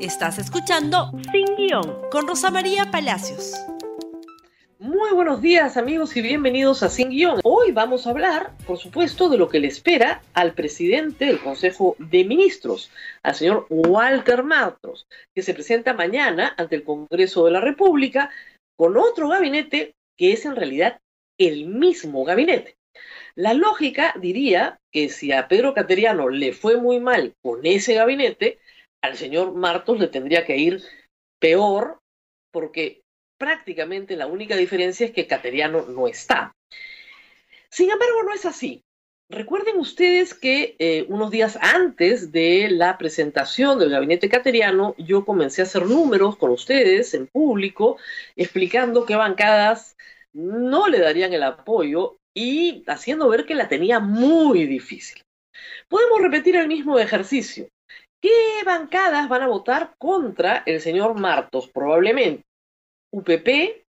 Estás escuchando Sin Guión con Rosa María Palacios. Muy buenos días amigos y bienvenidos a Sin Guión. Hoy vamos a hablar, por supuesto, de lo que le espera al presidente del Consejo de Ministros, al señor Walter Matros, que se presenta mañana ante el Congreso de la República con otro gabinete que es en realidad el mismo gabinete. La lógica diría que si a Pedro Cateriano le fue muy mal con ese gabinete, al señor Martos le tendría que ir peor porque prácticamente la única diferencia es que Cateriano no está. Sin embargo, no es así. Recuerden ustedes que eh, unos días antes de la presentación del gabinete cateriano, yo comencé a hacer números con ustedes en público, explicando qué bancadas no le darían el apoyo y haciendo ver que la tenía muy difícil. Podemos repetir el mismo ejercicio. ¿Qué bancadas van a votar contra el señor Martos? Probablemente UPP,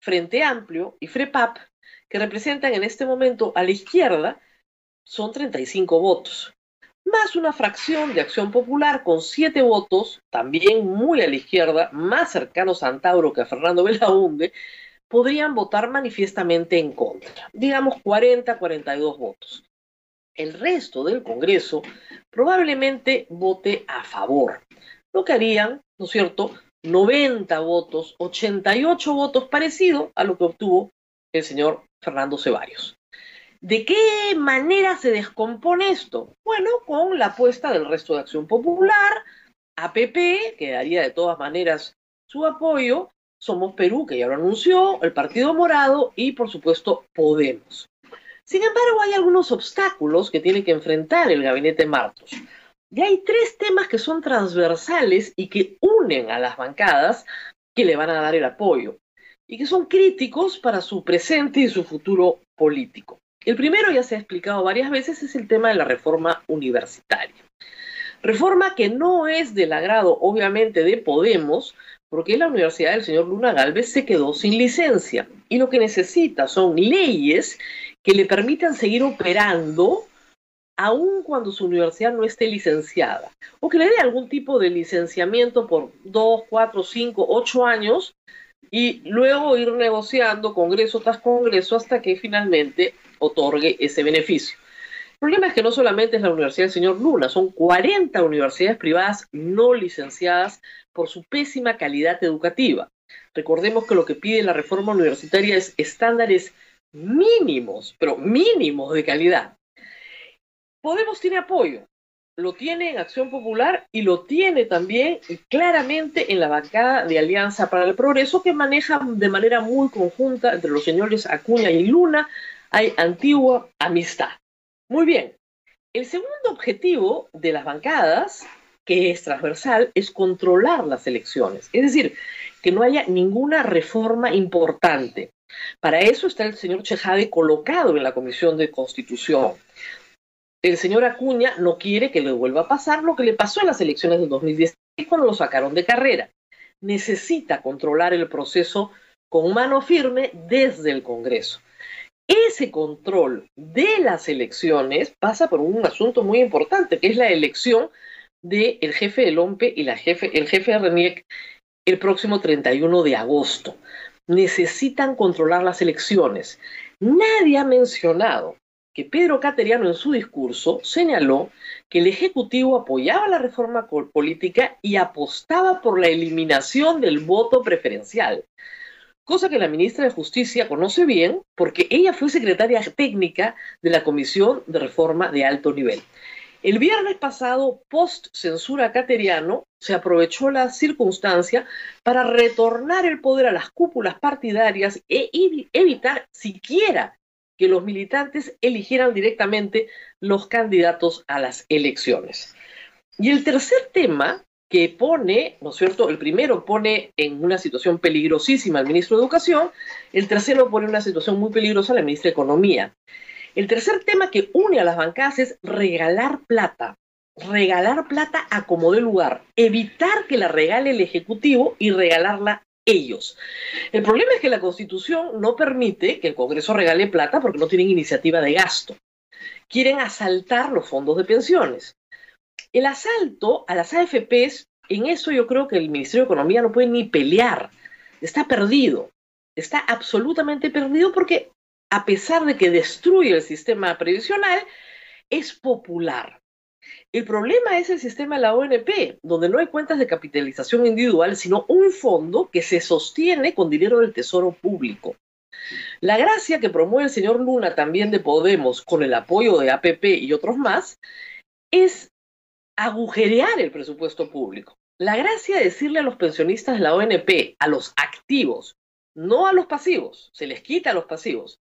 Frente Amplio y FREPAP, que representan en este momento a la izquierda, son 35 votos, más una fracción de Acción Popular con 7 votos, también muy a la izquierda, más cercanos a Antauro que a Fernando Belaunde, podrían votar manifiestamente en contra, digamos 40-42 votos el resto del Congreso probablemente vote a favor. Lo que harían, ¿no es cierto?, 90 votos, 88 votos, parecido a lo que obtuvo el señor Fernando Ceballos. ¿De qué manera se descompone esto? Bueno, con la apuesta del resto de Acción Popular, APP, que daría de todas maneras su apoyo, Somos Perú, que ya lo anunció, el Partido Morado y, por supuesto, Podemos. Sin embargo, hay algunos obstáculos que tiene que enfrentar el gabinete Martos. Y hay tres temas que son transversales y que unen a las bancadas que le van a dar el apoyo y que son críticos para su presente y su futuro político. El primero, ya se ha explicado varias veces, es el tema de la reforma universitaria. Reforma que no es del agrado, obviamente, de Podemos, porque la universidad del señor Luna Galvez se quedó sin licencia y lo que necesita son leyes que le permitan seguir operando aun cuando su universidad no esté licenciada, o que le dé algún tipo de licenciamiento por dos, cuatro, cinco, ocho años y luego ir negociando congreso tras congreso hasta que finalmente otorgue ese beneficio. El problema es que no solamente es la Universidad del Señor Luna, son 40 universidades privadas no licenciadas por su pésima calidad educativa. Recordemos que lo que pide la reforma universitaria es estándares mínimos, pero mínimos de calidad. Podemos tiene apoyo, lo tiene en Acción Popular y lo tiene también claramente en la bancada de Alianza para el Progreso que maneja de manera muy conjunta entre los señores Acuña y Luna, hay antigua amistad. Muy bien, el segundo objetivo de las bancadas, que es transversal, es controlar las elecciones, es decir, que no haya ninguna reforma importante. Para eso está el señor Chejade colocado en la Comisión de Constitución. El señor Acuña no quiere que le vuelva a pasar lo que le pasó en las elecciones del 2010 cuando lo sacaron de carrera. Necesita controlar el proceso con mano firme desde el Congreso. Ese control de las elecciones pasa por un asunto muy importante, que es la elección del jefe del OMPE y la jefe, el jefe de RENIEC el próximo 31 de agosto necesitan controlar las elecciones. Nadie ha mencionado que Pedro Cateriano en su discurso señaló que el Ejecutivo apoyaba la reforma política y apostaba por la eliminación del voto preferencial, cosa que la ministra de Justicia conoce bien porque ella fue secretaria técnica de la Comisión de Reforma de Alto Nivel. El viernes pasado, post censura cateriano, se aprovechó la circunstancia para retornar el poder a las cúpulas partidarias e evitar siquiera que los militantes eligieran directamente los candidatos a las elecciones. Y el tercer tema que pone, ¿no es cierto? El primero pone en una situación peligrosísima al ministro de Educación, el tercero pone en una situación muy peligrosa a la ministra de Economía. El tercer tema que une a las bancadas es regalar plata. Regalar plata a como de lugar. Evitar que la regale el Ejecutivo y regalarla ellos. El problema es que la Constitución no permite que el Congreso regale plata porque no tienen iniciativa de gasto. Quieren asaltar los fondos de pensiones. El asalto a las AFPs en eso yo creo que el Ministerio de Economía no puede ni pelear. Está perdido. Está absolutamente perdido porque a pesar de que destruye el sistema previsional, es popular. El problema es el sistema de la ONP, donde no hay cuentas de capitalización individual, sino un fondo que se sostiene con dinero del Tesoro Público. La gracia que promueve el señor Luna también de Podemos con el apoyo de APP y otros más es agujerear el presupuesto público. La gracia de decirle a los pensionistas de la ONP, a los activos, no a los pasivos, se les quita a los pasivos,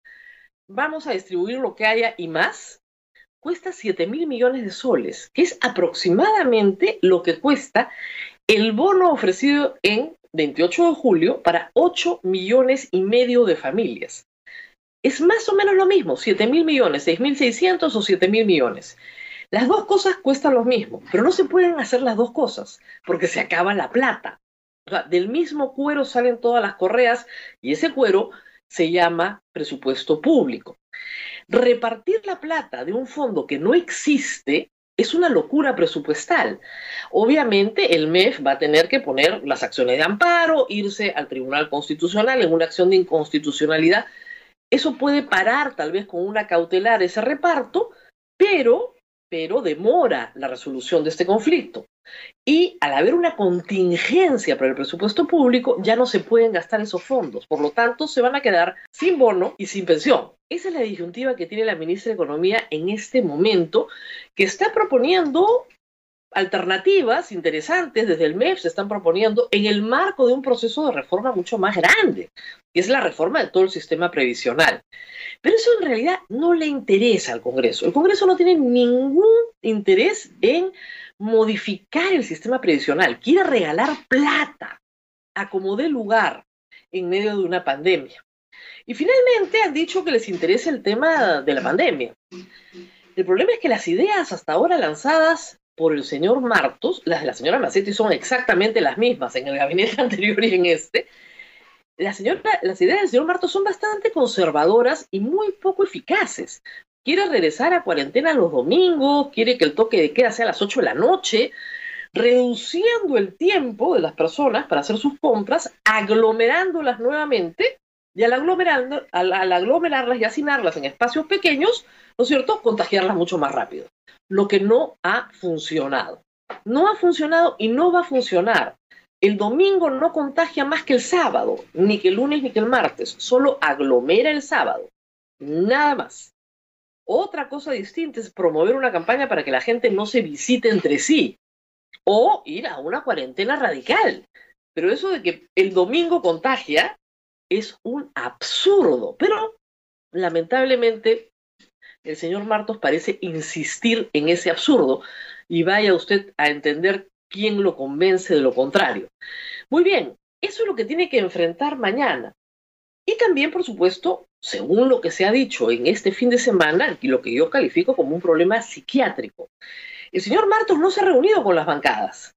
vamos a distribuir lo que haya y más, cuesta 7 mil millones de soles, que es aproximadamente lo que cuesta el bono ofrecido en 28 de julio para 8 millones y medio de familias. Es más o menos lo mismo, 7 mil millones, 6 mil 600 o 7 mil millones. Las dos cosas cuestan lo mismo, pero no se pueden hacer las dos cosas, porque se acaba la plata. del mismo cuero salen todas las correas y ese cuero se llama presupuesto público. Repartir la plata de un fondo que no existe es una locura presupuestal. Obviamente el MEF va a tener que poner las acciones de amparo, irse al Tribunal Constitucional en una acción de inconstitucionalidad. Eso puede parar tal vez con una cautelar ese reparto, pero, pero demora la resolución de este conflicto. Y al haber una contingencia para el presupuesto público, ya no se pueden gastar esos fondos. Por lo tanto, se van a quedar sin bono y sin pensión. Esa es la disyuntiva que tiene la ministra de Economía en este momento, que está proponiendo alternativas interesantes desde el MEF se están proponiendo en el marco de un proceso de reforma mucho más grande, que es la reforma de todo el sistema previsional. Pero eso en realidad no le interesa al Congreso. El Congreso no tiene ningún interés en modificar el sistema previsional, quiere regalar plata a como dé lugar en medio de una pandemia. Y finalmente han dicho que les interesa el tema de la pandemia. El problema es que las ideas hasta ahora lanzadas por el señor Martos, las de la señora Macetti son exactamente las mismas en el gabinete anterior y en este. La señora, las ideas del señor Martos son bastante conservadoras y muy poco eficaces quiere regresar a cuarentena los domingos, quiere que el toque de queda sea a las 8 de la noche, reduciendo el tiempo de las personas para hacer sus compras, aglomerándolas nuevamente y al, aglomerando, al, aglomerarlas y hacinarlas en espacios pequeños, ¿no es cierto?, contagiarlas mucho más rápido. Lo que no ha funcionado. No ha funcionado y no va a funcionar. El domingo no contagia más que el sábado, ni que el lunes ni que el martes, solo aglomera el sábado. Nada más. Otra cosa distinta es promover una campaña para que la gente no se visite entre sí o ir a una cuarentena radical. Pero eso de que el domingo contagia es un absurdo. Pero lamentablemente el señor Martos parece insistir en ese absurdo y vaya usted a entender quién lo convence de lo contrario. Muy bien, eso es lo que tiene que enfrentar mañana. Y también, por supuesto, según lo que se ha dicho en este fin de semana, y lo que yo califico como un problema psiquiátrico. El señor Martos no se ha reunido con las bancadas.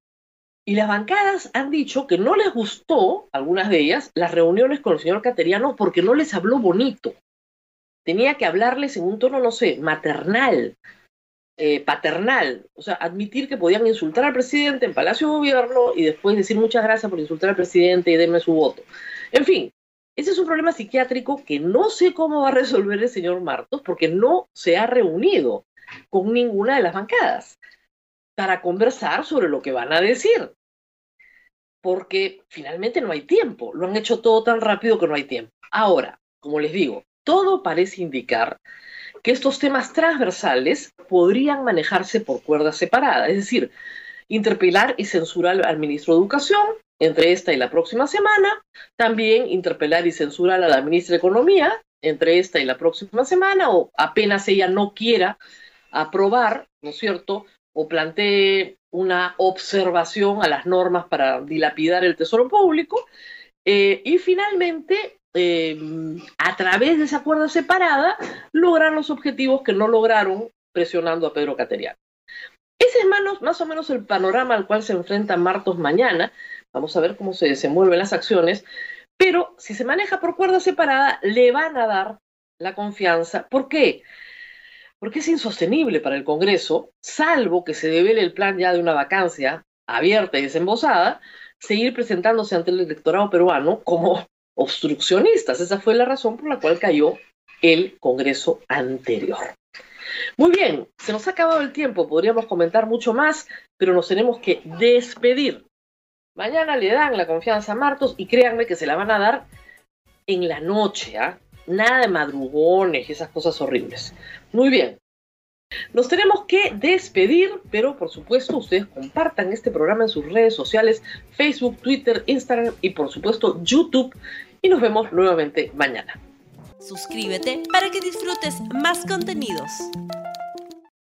Y las bancadas han dicho que no les gustó, algunas de ellas, las reuniones con el señor Cateriano porque no les habló bonito. Tenía que hablarles en un tono, no sé, maternal, eh, paternal. O sea, admitir que podían insultar al presidente en Palacio de Gobierno y después decir muchas gracias por insultar al presidente y denme su voto. En fin, ese es un problema psiquiátrico que no sé cómo va a resolver el señor Martos porque no se ha reunido con ninguna de las bancadas para conversar sobre lo que van a decir. Porque finalmente no hay tiempo. Lo han hecho todo tan rápido que no hay tiempo. Ahora, como les digo, todo parece indicar que estos temas transversales podrían manejarse por cuerdas separadas. Es decir, interpelar y censurar al ministro de Educación, entre esta y la próxima semana. También interpelar y censurar a la ministra de Economía entre esta y la próxima semana, o apenas ella no quiera aprobar, ¿no es cierto? O plantee una observación a las normas para dilapidar el tesoro público. Eh, y finalmente, eh, a través de esa cuerda separada, lograr los objetivos que no lograron presionando a Pedro Cateriano. Ese es más, más o menos el panorama al cual se enfrenta Martos mañana. Vamos a ver cómo se desenvuelven las acciones. Pero si se maneja por cuerda separada, le van a dar la confianza. ¿Por qué? Porque es insostenible para el Congreso, salvo que se devele el plan ya de una vacancia abierta y desembosada, seguir presentándose ante el electorado peruano como obstruccionistas. Esa fue la razón por la cual cayó el Congreso anterior. Muy bien, se nos ha acabado el tiempo, podríamos comentar mucho más, pero nos tenemos que despedir. Mañana le dan la confianza a Martos y créanme que se la van a dar en la noche, ¿ah? Nada de madrugones y esas cosas horribles. Muy bien. Nos tenemos que despedir, pero por supuesto ustedes compartan este programa en sus redes sociales, Facebook, Twitter, Instagram y por supuesto YouTube. Y nos vemos nuevamente mañana. Suscríbete para que disfrutes más contenidos.